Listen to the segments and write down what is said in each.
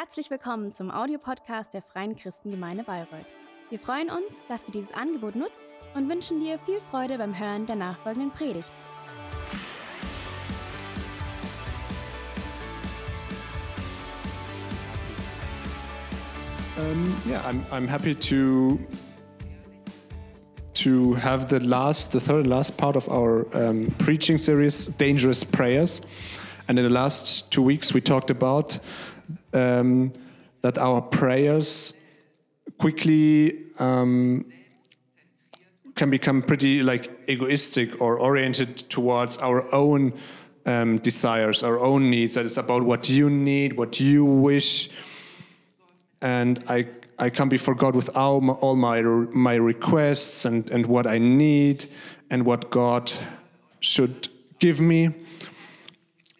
Herzlich willkommen zum Audiopodcast der Freien Christengemeinde Bayreuth. Wir freuen uns, dass du dieses Angebot nutzt und wünschen dir viel Freude beim Hören der nachfolgenden Predigt. Um, yeah, I'm, I'm happy to to have the last, the third and last part of our um, preaching series, Dangerous Prayers. And in the last two weeks, we talked about um, that our prayers quickly um, can become pretty like egoistic or oriented towards our own um, desires, our own needs. That it's about what you need, what you wish, and I I come before God with all my, all my my requests and and what I need and what God should give me.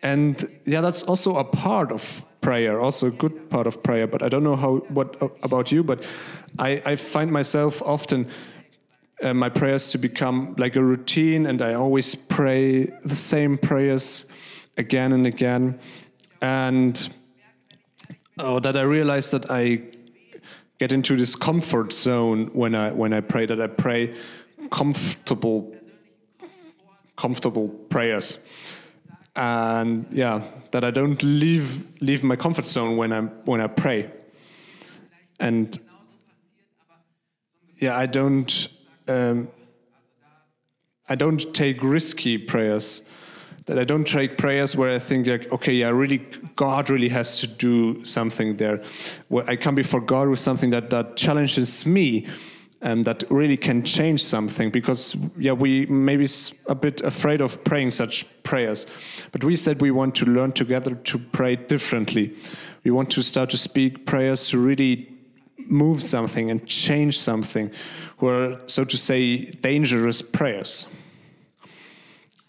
And yeah, that's also a part of prayer, also a good part of prayer. But I don't know how what about you, but I, I find myself often uh, my prayers to become like a routine, and I always pray the same prayers again and again, and oh, that I realize that I get into this comfort zone when I when I pray. That I pray comfortable comfortable prayers and yeah that i don't leave leave my comfort zone when i'm when i pray. And yeah i don't um, i don't take risky prayers. That i don't take prayers where i think like okay yeah really god really has to do something there. Where i come before god with something that that challenges me and that really can change something because yeah we maybe a bit afraid of praying such prayers. But we said we want to learn together to pray differently. We want to start to speak prayers to really move something and change something who so to say dangerous prayers.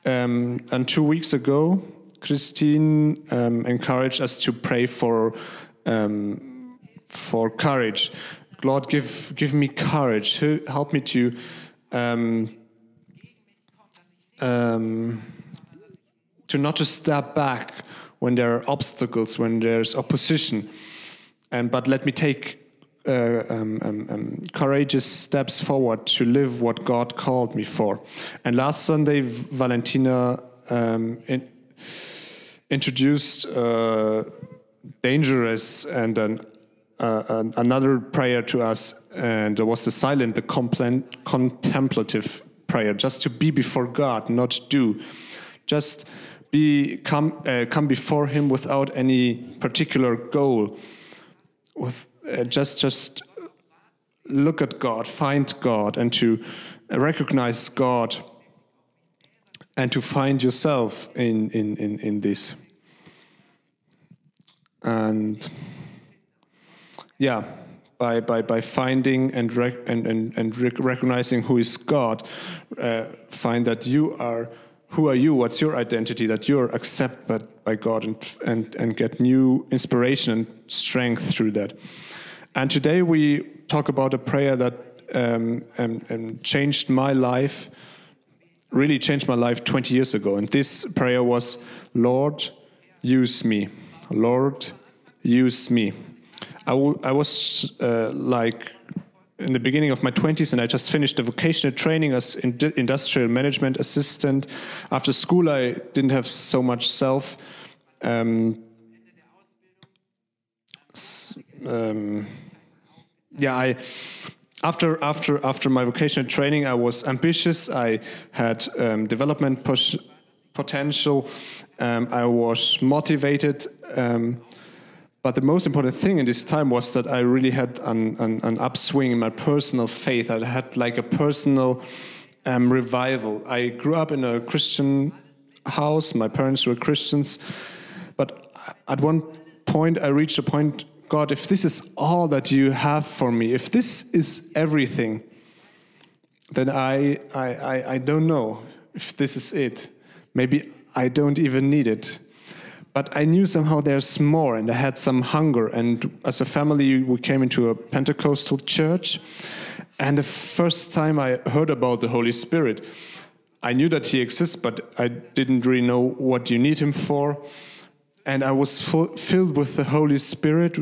Um, and two weeks ago christine um, encouraged us to pray for um, for courage Lord, give, give me courage. Help me to um, um, to not to step back when there are obstacles, when there's opposition, and but let me take uh, um, um, um courageous steps forward to live what God called me for. And last Sunday, Valentina um, in, introduced uh, dangerous and an uh, another prayer to us, and it was the silent, the contemplative prayer, just to be before God, not do, just be come uh, come before Him without any particular goal, with uh, just just look at God, find God, and to recognize God, and to find yourself in in in, in this, and yeah, by, by, by finding and, rec and, and, and rec recognizing who is God, uh, find that you are, who are you, what's your identity, that you're accepted by God and, and, and get new inspiration and strength through that. And today we talk about a prayer that um, um, um, changed my life, really changed my life 20 years ago. And this prayer was, Lord, use me. Lord, use me. I, was uh, like in the beginning of my 20s and I just finished the vocational training as in industrial management assistant. After school, I didn't have so much self. Um, um, yeah, I after after after my vocational training, I was ambitious. I had um, development potential. Um, I was motivated. But the most important thing in this time was that I really had an, an, an upswing in my personal faith. I had like a personal um, revival. I grew up in a Christian house. My parents were Christians. But at one point, I reached a point God, if this is all that you have for me, if this is everything, then I, I, I, I don't know if this is it. Maybe I don't even need it but I knew somehow there's more, and I had some hunger. And as a family, we came into a Pentecostal church. And the first time I heard about the Holy Spirit, I knew that He exists, but I didn't really know what you need Him for. And I was filled with the Holy Spirit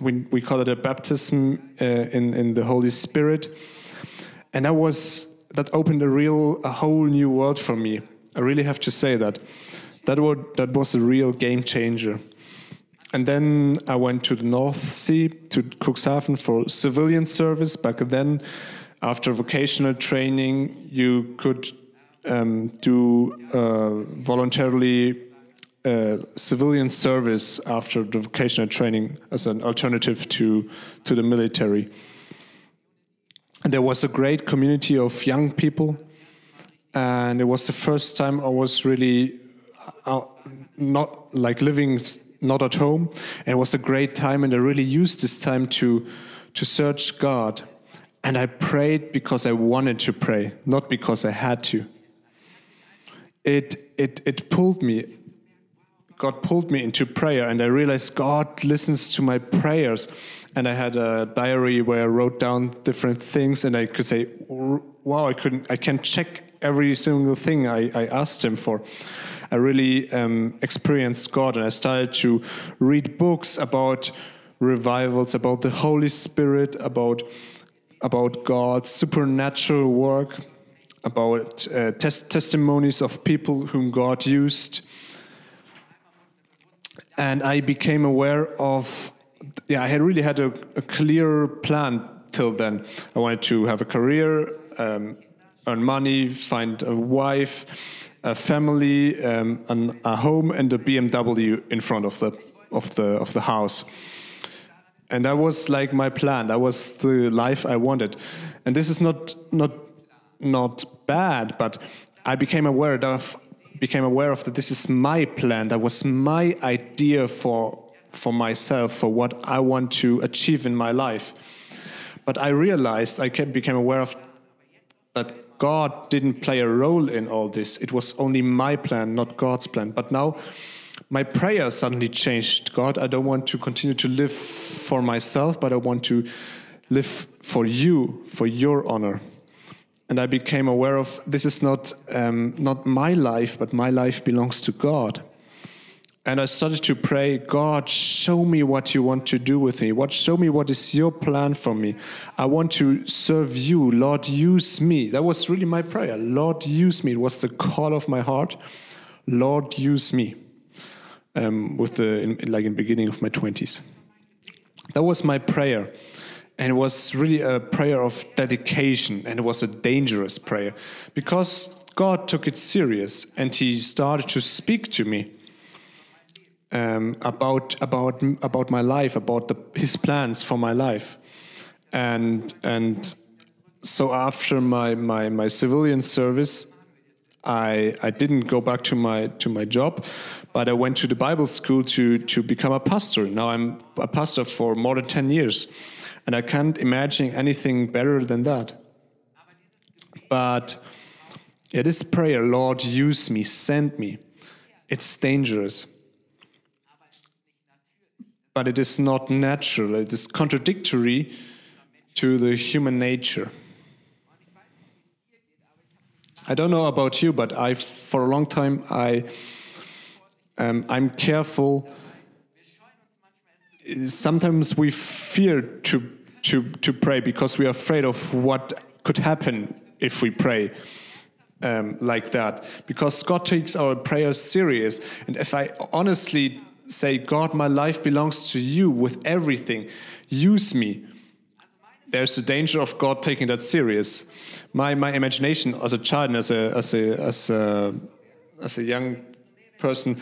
we, we call it a baptism uh, in, in the Holy Spirit. And that was that opened a real a whole new world for me. I really have to say that. That was, that was a real game changer. And then I went to the North Sea, to Cuxhaven for civilian service. Back then, after vocational training, you could um, do uh, voluntarily uh, civilian service after the vocational training as an alternative to, to the military. And there was a great community of young people, and it was the first time I was really not like living not at home. And it was a great time, and I really used this time to to search God. And I prayed because I wanted to pray, not because I had to. It it it pulled me. God pulled me into prayer, and I realized God listens to my prayers. And I had a diary where I wrote down different things, and I could say, "Wow, I couldn't. I can check every single thing I, I asked Him for." I really um, experienced God and I started to read books about revivals, about the Holy Spirit, about about God's supernatural work, about uh, tes testimonies of people whom God used. And I became aware of, yeah, I had really had a, a clear plan till then. I wanted to have a career, um, earn money, find a wife, a family, um, an, a home, and a BMW in front of the of the of the house. And that was like my plan. That was the life I wanted. And this is not not not bad, but I became aware of became aware of that this is my plan. That was my idea for for myself for what I want to achieve in my life. But I realized I became aware of that God didn't play a role in all this. It was only my plan, not God's plan. But now my prayer suddenly changed. God, I don't want to continue to live for myself, but I want to live for you, for your honor. And I became aware of this is not um, not my life, but my life belongs to God. And I started to pray, God, show me what you want to do with me. What show me what is your plan for me. I want to serve you. Lord, use me. That was really my prayer. Lord, use me. It was the call of my heart. Lord, use me. Um, with the in, like in beginning of my twenties. That was my prayer. And it was really a prayer of dedication, and it was a dangerous prayer because God took it serious and He started to speak to me um, about about about my life, about the, his plans for my life, and and so after my my my civilian service, I I didn't go back to my to my job, but I went to the Bible school to to become a pastor. Now I'm a pastor for more than ten years, and I can't imagine anything better than that. But it is prayer, Lord, use me, send me. It's dangerous but it is not natural. It is contradictory to the human nature. I don't know about you, but I, for a long time, I, um, I'm careful. Sometimes we fear to to to pray because we are afraid of what could happen if we pray um, like that. Because God takes our prayers serious, and if I honestly say, God, my life belongs to you with everything. Use me. There's the danger of God taking that serious. My, my imagination as a child and as a, as a, as a, as a young person,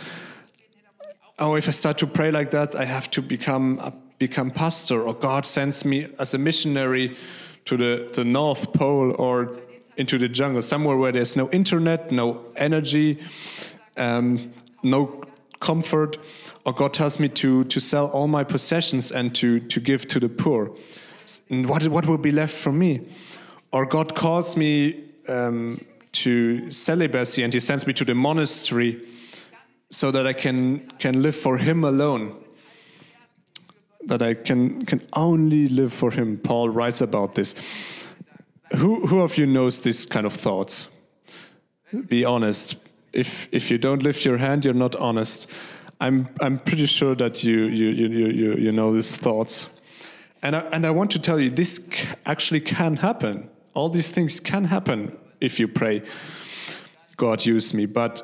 oh, if I start to pray like that, I have to become, become pastor, or God sends me as a missionary to the, the North Pole or into the jungle, somewhere where there's no internet, no energy, um, no comfort or God tells me to, to sell all my possessions and to, to give to the poor. And What, what will be left for me? Or God calls me um, to celibacy and He sends me to the monastery so that I can, can live for Him alone. That I can, can only live for Him. Paul writes about this. Who, who of you knows this kind of thoughts? Be honest. If, if you don't lift your hand, you're not honest. I'm I'm pretty sure that you you you you you know these thoughts, and I, and I want to tell you this actually can happen. All these things can happen if you pray. God use me, but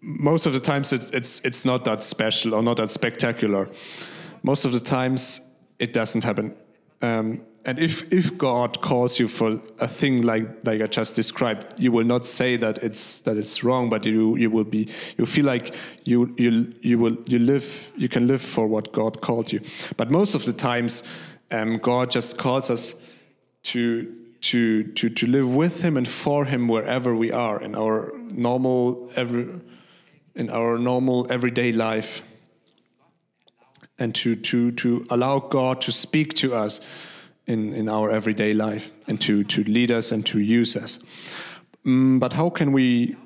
most of the times it, it's it's not that special or not that spectacular. Most of the times it doesn't happen. Um, and if if God calls you for a thing like like I just described, you will not say that it's that it's wrong, but you you will be you feel like you you you will you live you can live for what God called you. But most of the times, um, God just calls us to to to to live with Him and for Him wherever we are in our normal every in our normal everyday life, and to to to allow God to speak to us in, in our everyday life and to, to lead us and to use us. Um, but how can we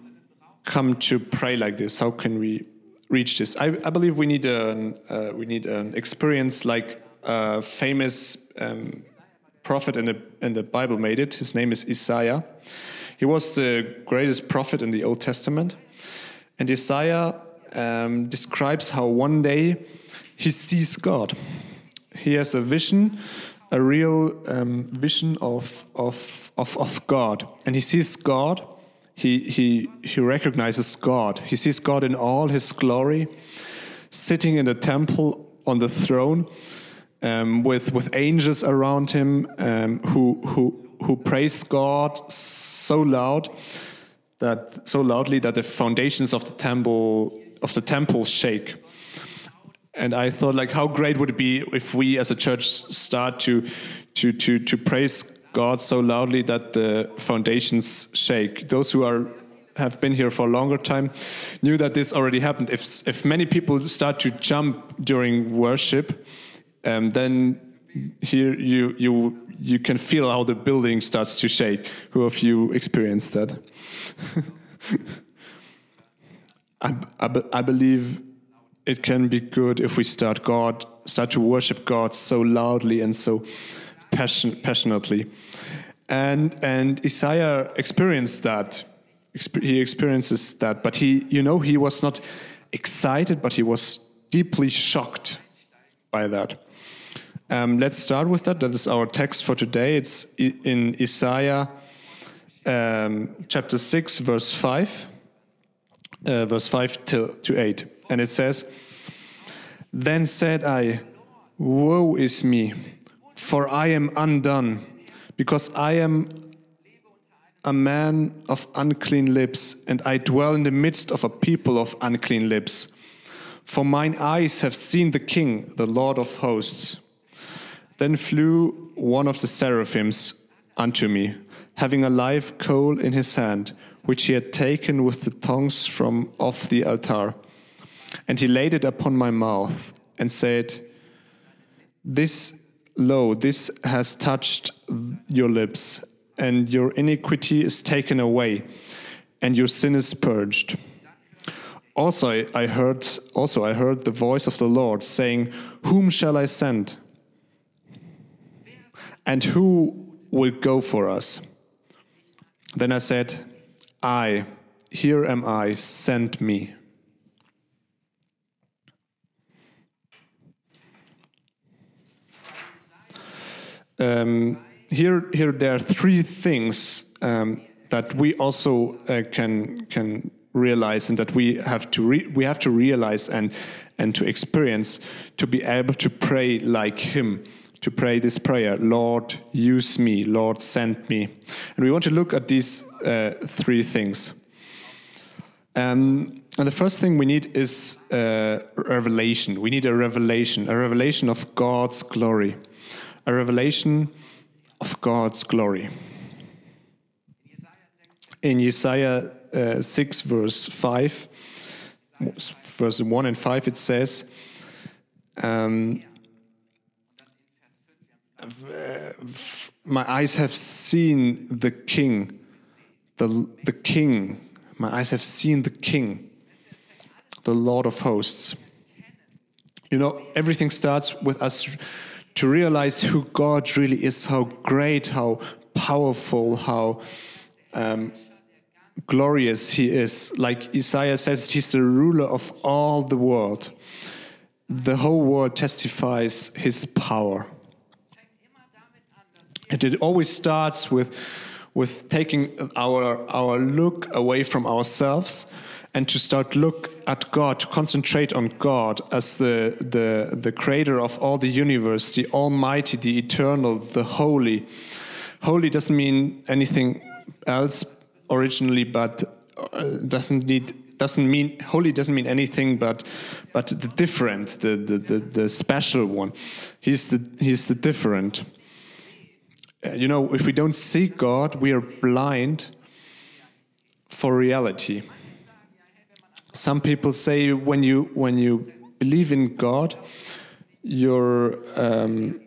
come to pray like this? How can we reach this? I, I believe we need an uh, we need an experience like a famous um, prophet in the in the Bible made it. His name is Isaiah. He was the greatest prophet in the Old Testament, and Isaiah um, describes how one day he sees God. He has a vision a real um, vision of, of, of, of God. And he sees God, he, he, he recognizes God. He sees God in all his glory, sitting in the temple on the throne um, with, with angels around him um, who, who, who praise God so loud that so loudly that the foundations of the temple of the temple shake and I thought like how great would it be if we as a church start to to to to praise God so loudly that the foundations shake. Those who are have been here for a longer time knew that this already happened. If if many people start to jump during worship, um, then here you you you can feel how the building starts to shake. Who of you experienced that? I, I, I believe it can be good if we start God, start to worship God so loudly and so passion, passionately. And and Isaiah experienced that. He experiences that, but he, you know, he was not excited, but he was deeply shocked by that. Um, let's start with that. That is our text for today. It's in Isaiah um, chapter 6, verse 5, uh, verse 5 to, to 8. And it says, Then said I, Woe is me, for I am undone, because I am a man of unclean lips, and I dwell in the midst of a people of unclean lips. For mine eyes have seen the King, the Lord of hosts. Then flew one of the seraphims unto me, having a live coal in his hand, which he had taken with the tongs from off the altar. And he laid it upon my mouth and said, This, lo, this has touched your lips, and your iniquity is taken away, and your sin is purged. Also I heard also I heard the voice of the Lord saying, Whom shall I send? And who will go for us? Then I said, I, here am I, send me. Um, here, here there are three things um, that we also uh, can can realize and that we have to we have to realize and and to experience to be able to pray like Him, to pray this prayer, Lord, use me, Lord, send me, and we want to look at these uh, three things. Um, and the first thing we need is uh, revelation. We need a revelation, a revelation of God's glory a revelation of God's glory. In Isaiah uh, 6, verse 5, verse 1 and 5, it says, um, My eyes have seen the King, the, the King, my eyes have seen the King, the Lord of hosts. You know, everything starts with us to realize who God really is, how great, how powerful, how um, glorious he is. Like Isaiah says, he's the ruler of all the world. The whole world testifies his power. And it always starts with, with taking our, our look away from ourselves and to start look at God, to concentrate on God as the, the, the creator of all the universe, the almighty, the eternal, the holy. Holy doesn't mean anything else originally, but uh, doesn't need doesn't mean holy doesn't mean anything but but the different, the the the, the special one. He's the he's the different. Uh, you know, if we don't see God, we are blind for reality. Some people say when you when you believe in God, you're um,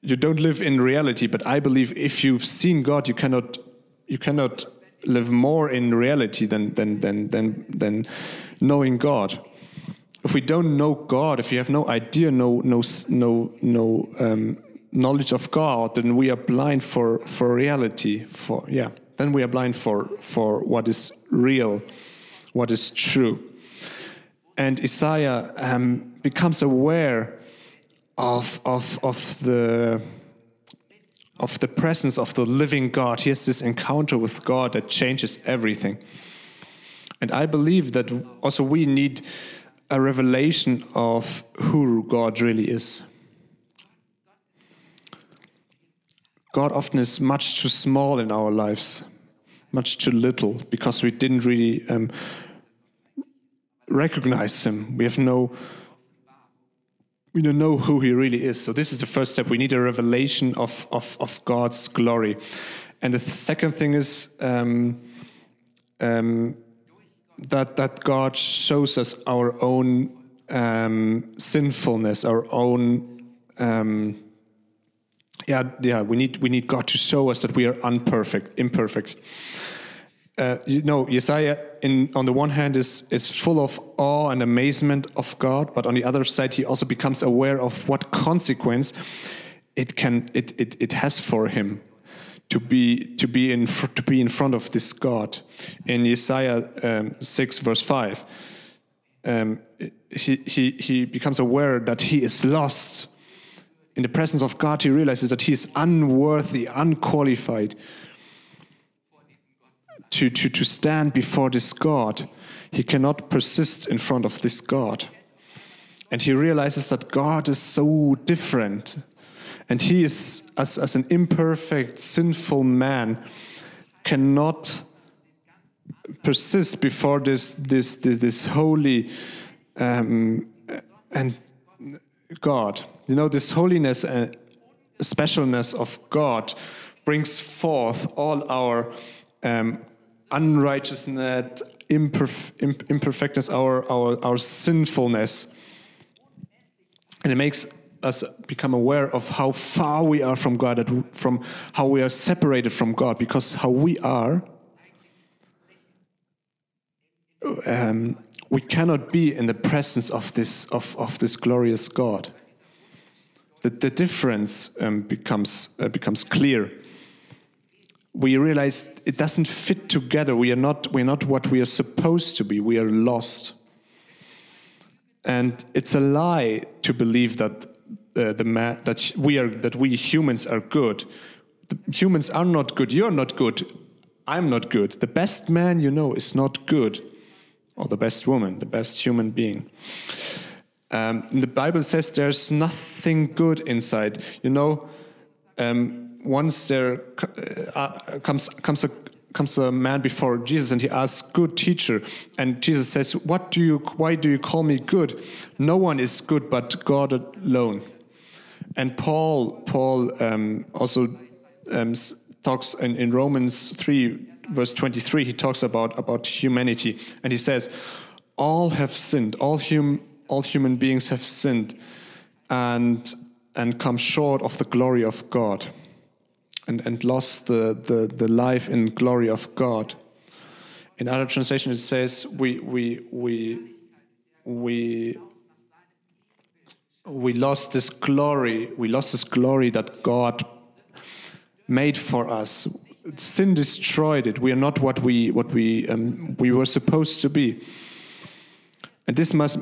you don't live in reality. But I believe if you've seen God, you cannot you cannot live more in reality than than than than than knowing God. If we don't know God, if we have no idea, no no no no um, knowledge of God, then we are blind for for reality. For yeah, then we are blind for for what is real, what is true. And Isaiah um, becomes aware of of of the of the presence of the living God. He has this encounter with God that changes everything. And I believe that also we need a revelation of who God really is. God often is much too small in our lives, much too little, because we didn't really um, recognize Him. We have no we don't know who he really is. So this is the first step. We need a revelation of of, of God's glory, and the second thing is um, um, that that God shows us our own um, sinfulness, our own. Um, yeah, yeah. We need we need God to show us that we are unperfect, imperfect uh, you know, Isaiah, in, on the one hand, is, is full of awe and amazement of God, but on the other side, he also becomes aware of what consequence it can it, it, it has for him to be to be in to be in front of this God. In Isaiah um, six verse five, um, he he he becomes aware that he is lost. In the presence of God, he realizes that he is unworthy, unqualified to, to, to stand before this God. He cannot persist in front of this God. And he realizes that God is so different. And he is, as, as an imperfect, sinful man, cannot persist before this, this, this, this holy um, and God. You know, this holiness and specialness of God brings forth all our um, unrighteousness, imperf imperfectness, our, our, our sinfulness. And it makes us become aware of how far we are from God, from how we are separated from God, because how we are, um, we cannot be in the presence of this of, of this glorious God. The, the difference um, becomes uh, becomes clear we realize it doesn't fit together. We are not we're not what we are supposed to be. We are lost. And it's a lie to believe that uh, the man that we are that we humans are good. The humans are not good. You're not good. I'm not good. The best man you know is not good, or the best woman, the best human being. Um, the Bible says there's nothing good inside. You know. Um, once there uh, uh, comes comes a comes a man before Jesus and he asks, "Good teacher," and Jesus says, "What do you? Why do you call me good? No one is good but God alone." And Paul Paul um, also um, talks in, in Romans three verse twenty three. He talks about about humanity and he says, "All have sinned. All hum all human beings have sinned, and." and come short of the glory of God and, and lost the, the, the life and glory of God. In other translation, it says, we, we, we, we, we lost this glory, we lost this glory that God made for us. sin destroyed it. We are not what we what we um, we were supposed to be. And this must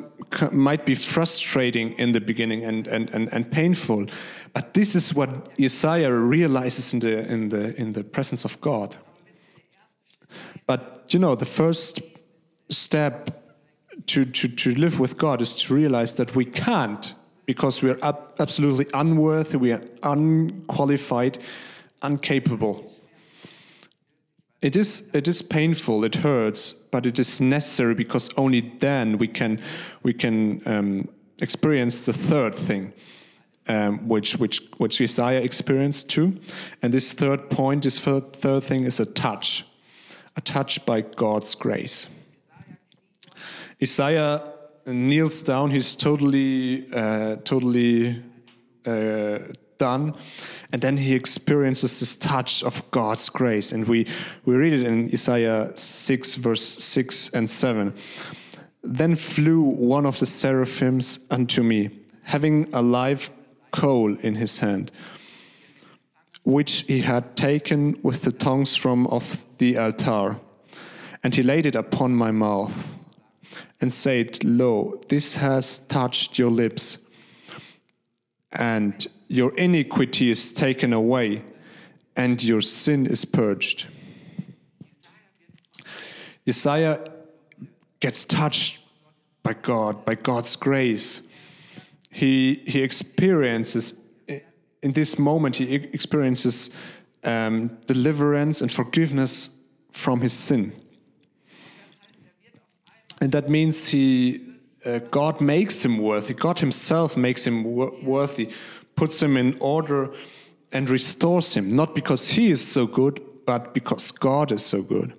might be frustrating in the beginning and, and, and, and painful, but this is what Isaiah realizes in the in the in the presence of God. But you know, the first step to, to, to live with God is to realize that we can't because we are absolutely unworthy, we are unqualified, incapable. It is, it is painful, it hurts, but it is necessary because only then we can, we can um, experience the third thing, um, which, which, which Isaiah experienced too. And this third point, this third, third thing is a touch, a touch by God's grace. Isaiah kneels down, he's totally, uh, totally uh, done. And then he experiences this touch of God's grace. And we, we read it in Isaiah 6, verse 6 and 7. Then flew one of the seraphims unto me, having a live coal in his hand, which he had taken with the tongs from off the altar. And he laid it upon my mouth, and said, Lo, this has touched your lips and your iniquity is taken away, and your sin is purged. Isaiah gets touched by God, by God's grace. He, he experiences, in this moment, he experiences um, deliverance and forgiveness from his sin. And that means he uh, God makes him worthy. God Himself makes him wor worthy, puts him in order, and restores him. Not because He is so good, but because God is so good.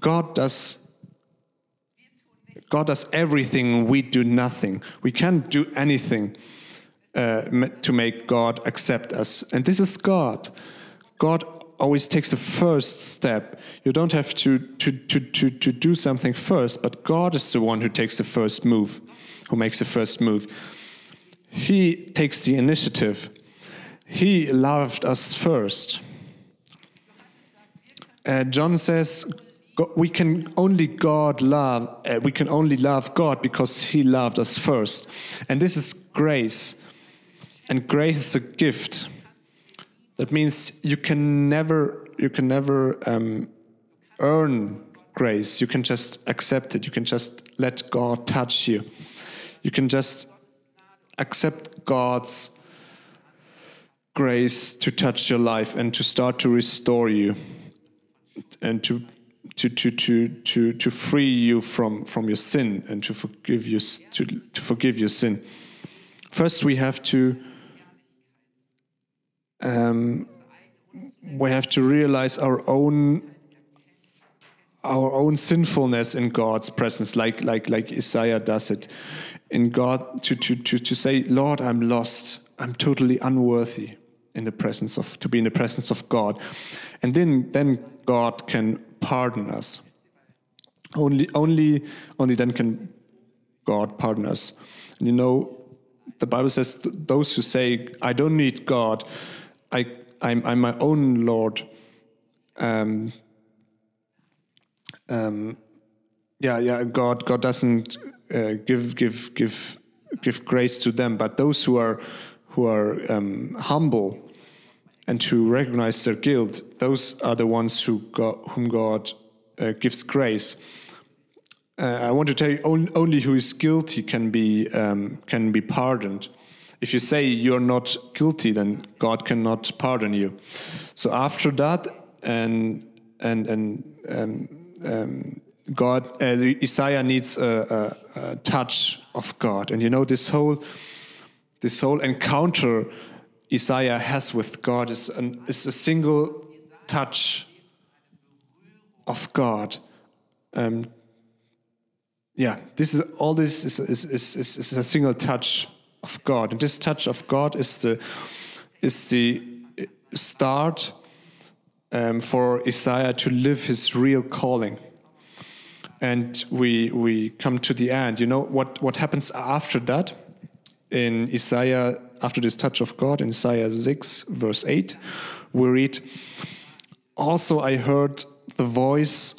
God does. God does everything. We do nothing. We can't do anything uh, to make God accept us. And this is God. God always takes the first step. You don't have to, to, to, to, to do something first, but God is the one who takes the first move, who makes the first move. He takes the initiative. He loved us first. Uh, John says, we can only God love, uh, we can only love God because He loved us first. And this is grace. And grace is a gift. That means you can never you can never um, earn grace. You can just accept it. You can just let God touch you. You can just accept God's grace to touch your life and to start to restore you and to to to to to to free you from from your sin and to forgive you to to forgive your sin. First, we have to um, we have to realize our own our own sinfulness in God's presence, like like like Isaiah does it. In God to to to to say, Lord, I'm lost. I'm totally unworthy in the presence of to be in the presence of God. And then then God can pardon us. Only only only then can God pardon us. And you know, the Bible says those who say, I don't need God, I, I'm, I'm my own Lord. Um, um, yeah, yeah. God, God doesn't uh, give, give, give, give grace to them, but those who are, who are um, humble and who recognize their guilt, those are the ones who whom God uh, gives grace. Uh, I want to tell you, only, only who is guilty can be um, can be pardoned if you say you're not guilty, then God cannot pardon you. So after that, and and and um, um, God, uh, Isaiah needs a, a, a, touch of God, and you know this whole this whole encounter Isaiah has with God is an, is a single touch of God. Um, yeah, this is all. This is is, is, is, is a single touch of God. And this touch of God is the is the start um, for Isaiah to live his real calling. And we we come to the end. You know what what happens after that in Isaiah after this touch of God in Isaiah 6 verse 8 we read also I heard the voice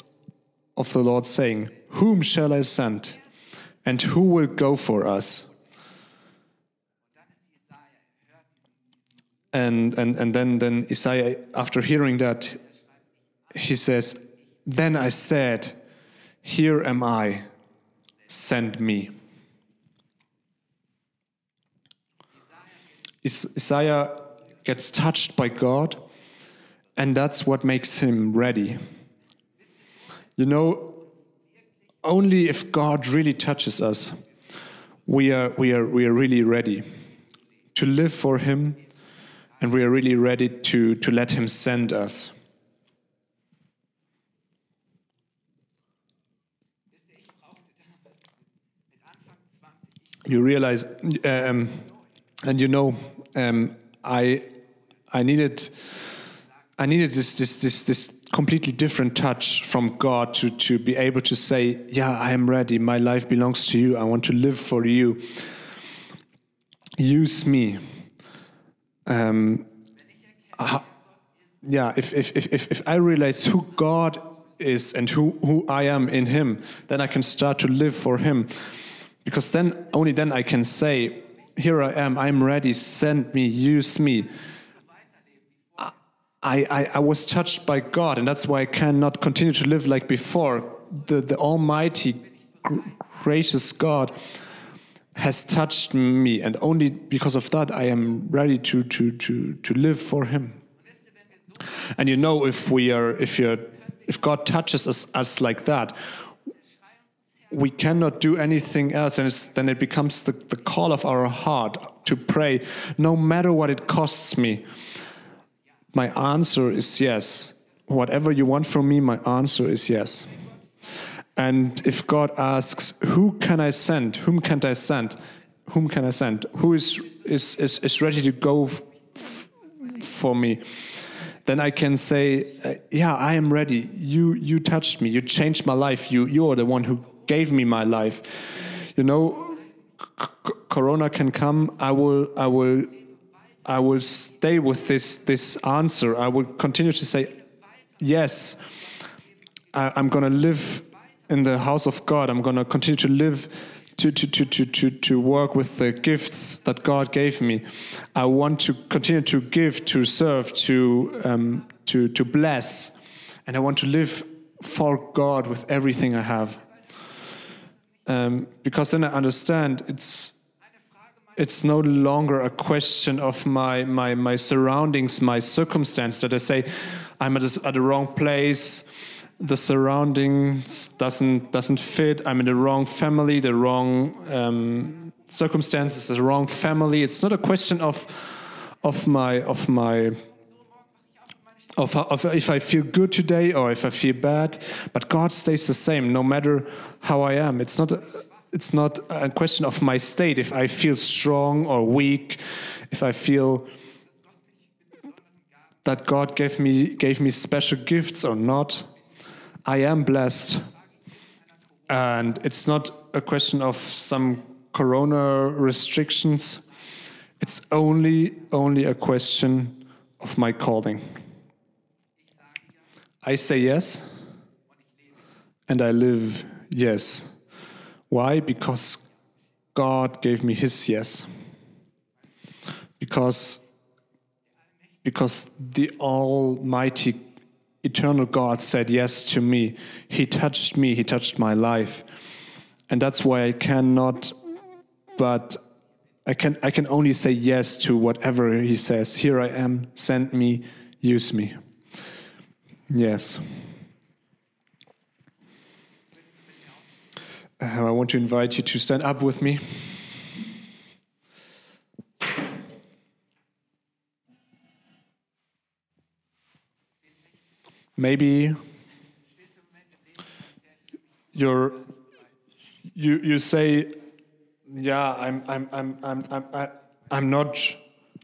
of the Lord saying, Whom shall I send? And who will go for us? And, and, and then, then Isaiah, after hearing that, he says, Then I said, Here am I, send me. Isaiah gets touched by God, and that's what makes him ready. You know, only if God really touches us, we are, we are, we are really ready to live for Him, and we are really ready to, to let Him send us. You realize, um, and you know, um, I I needed I needed this this this this completely different touch from God to to be able to say, yeah, I am ready. My life belongs to you. I want to live for you. Use me. Um, uh, yeah, if, if, if, if I realize who God is and who, who I am in Him, then I can start to live for Him. Because then, only then I can say, Here I am, I'm ready, send me, use me. I, I, I, was touched by God, and that's why I cannot continue to live like before. The, the Almighty, gracious God has touched me, and only because of that I am ready to, to, to, to live for Him. And you know, if we are, if you're, if God touches us, us like that, we cannot do anything else, and then it becomes the, the call of our heart to pray, no matter what it costs me my answer is yes. Whatever you want from me, my answer is yes. And if God asks, Who can I send? Whom can I send? Whom can I send? Who is, is, is, is ready to go for me? Then I can say, uh, Yeah, I am ready. You, you touched me. You changed my life. You, you are the one who gave me my life. You know, Corona can come. I will, I will I will stay with this this answer. I will continue to say, yes, I, going to live in the house of God. I'm going to continue to live to, to, to, to, to, to work with the gifts that God gave me. I want to continue to give, to serve, to, um, to, to bless, and I want to live for God with everything I have. Um, because then I understand it's it's no longer a question of my my my surroundings, my circumstance that I say I'm at, a, at the wrong place, the surroundings doesn't doesn't fit. I'm in the wrong family, the wrong um, circumstances, the wrong family. It's not a question of of my of my of, of, if I feel good today or if I feel bad, but God stays the same no matter how I am. It's not. A, it's not a question of my state if i feel strong or weak if i feel that god gave me gave me special gifts or not i am blessed and it's not a question of some corona restrictions it's only only a question of my calling i say yes and i live yes why? Because God gave me his yes. Because, because the Almighty, eternal God said yes to me. He touched me, He touched my life. And that's why I cannot, but I can, I can only say yes to whatever He says. Here I am, send me, use me. Yes. Uh, I want to invite you to stand up with me. Maybe you're, you, you say, yeah, I'm, I'm, I'm, I'm, I'm, I'm not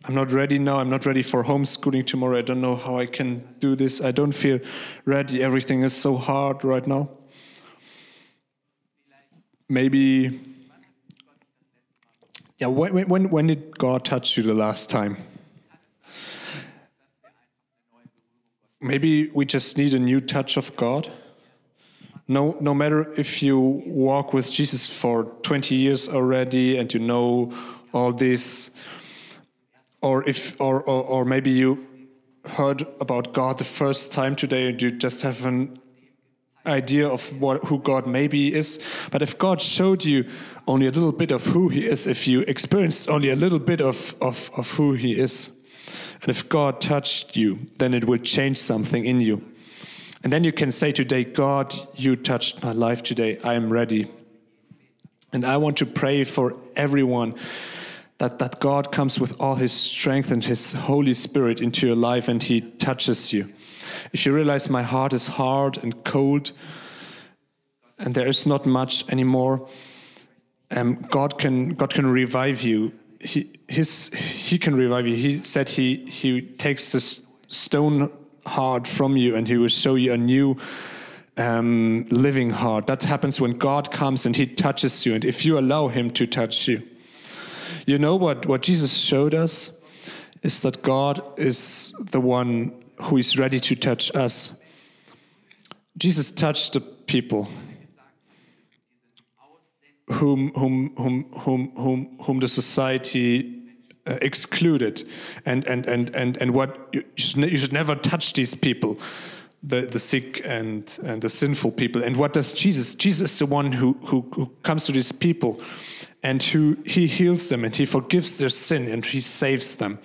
I'm not ready now. I'm not ready for homeschooling tomorrow. I don't know how I can do this. I don't feel ready. Everything is so hard right now maybe yeah when, when, when did god touch you the last time maybe we just need a new touch of God. No, no matter if you walk with Jesus for 20 years already and you know all this, or if, or, or, or maybe you heard about God the first time today and you just have an idea of what, who God maybe is. But if God showed you only a little bit of who He is, if you experienced only a little bit of, of, of who He is, and if God touched you, then it will change something in you. And then you can say today, God, you touched my life today. I am ready. And I want to pray for everyone that, that God comes with all his strength and his Holy Spirit into your life and he touches you. If you realize my heart is hard and cold and there is not much anymore, um, God can God can revive you. He his he can revive you. He said he he takes this stone heart from you and he will show you a new um, living heart. That happens when God comes and he touches you, and if you allow him to touch you. You know what, what Jesus showed us is that God is the one who is ready to touch us. Jesus touched the people whom, whom, whom, whom, whom, whom the society uh, excluded. And, and, and, and, and what you should, you should never touch these people. The, the sick and, and the sinful people. And what does Jesus? Jesus is the one who, who, who comes to these people and who he heals them and he forgives their sin and he saves them.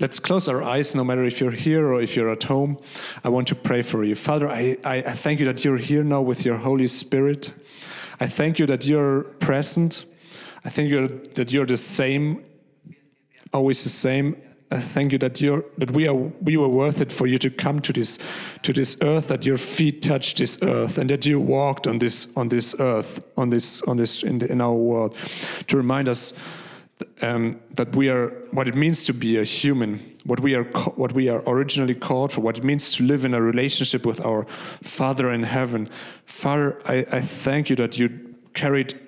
Let's close our eyes, no matter if you're here or if you're at home. I want to pray for you. Father, I, I, thank you that you're here now with your Holy Spirit. I thank you that you're present. I thank you that you're the same, always the same, thank you that you're that we are we were worth it for you to come to this to this earth that your feet touched this earth and that you walked on this on this earth on this on this in, the, in our world to remind us um, that we are what it means to be a human what we are what we are originally called for what it means to live in a relationship with our father in heaven. Father I, I thank you that you carried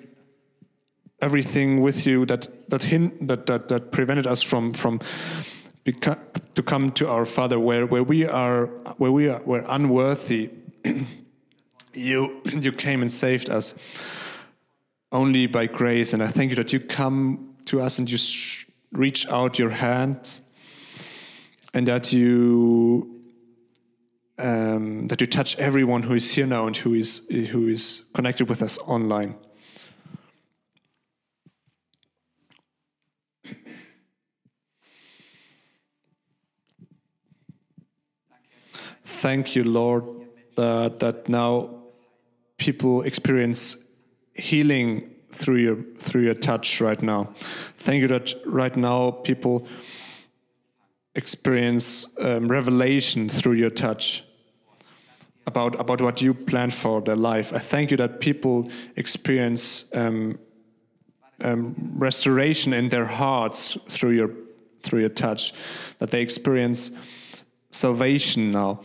everything with you that that hint, that, that that prevented us from from to come to our Father where, where we are where we are we're unworthy. you you came and saved us only by grace, and I thank you that you come to us and you reach out your hand, and that you um, that you touch everyone who is here now and who is who is connected with us online. Thank you, Lord, uh, that now people experience healing through your through your touch right now. Thank you that right now people experience um, revelation through your touch about about what you plan for their life. I thank you that people experience um, um, restoration in their hearts through your through your touch. That they experience salvation now.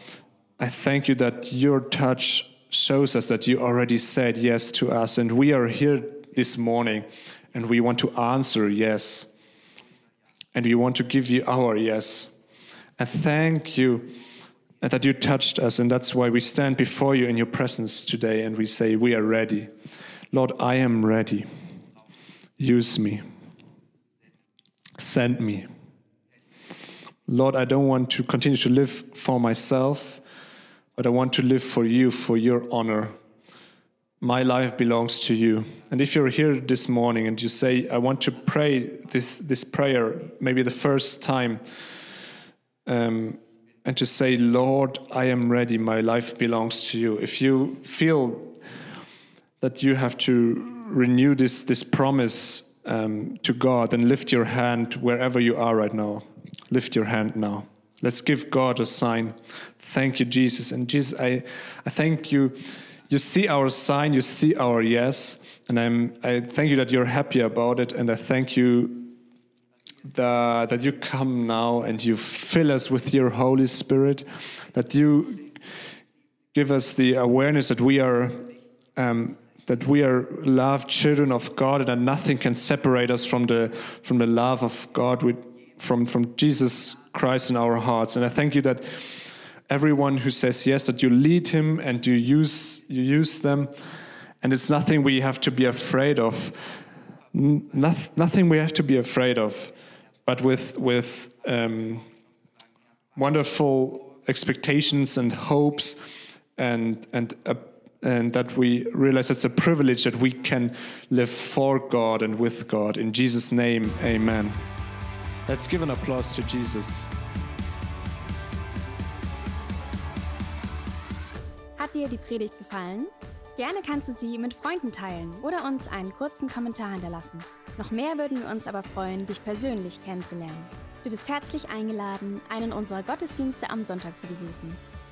I thank you that your touch shows us that you already said yes to us, and we are here this morning and we want to answer yes. And we want to give you our yes. And thank you that you touched us, and that's why we stand before you in your presence today and we say, We are ready. Lord, I am ready. Use me. Send me. Lord, I don't want to continue to live for myself but I want to live for you, for your honor. My life belongs to you. And if you're here this morning and you say, I want to pray this, this prayer, maybe the first time, um, and to say, Lord, I am ready, my life belongs to you. If you feel that you have to renew this, this promise um, to God, then lift your hand wherever you are right now. Lift your hand now. Let's give God a sign. Thank you, Jesus. And Jesus, I, I thank you. You see our sign, you see our yes. And I'm, I thank you that you're happy about it. And I thank you that, that you come now and you fill us with your Holy Spirit, that you give us the awareness that we are. Um, that we are loved children of God and that nothing can separate us from the from the love of God with, from from Jesus Christ in our hearts. And I thank you that everyone who says yes, that you lead him and you use, you use them. And it's nothing we have to be afraid of. Nothing we have to be afraid of. But with, with um, wonderful expectations and hopes, and, and, uh, and that we realize it's a privilege that we can live for God and with God. In Jesus' name, amen. Let's give an applause to Jesus. Hat dir die Predigt gefallen? Gerne kannst du sie mit Freunden teilen oder uns einen kurzen Kommentar hinterlassen. Noch mehr würden wir uns aber freuen, dich persönlich kennenzulernen. Du bist herzlich eingeladen, einen unserer Gottesdienste am Sonntag zu besuchen.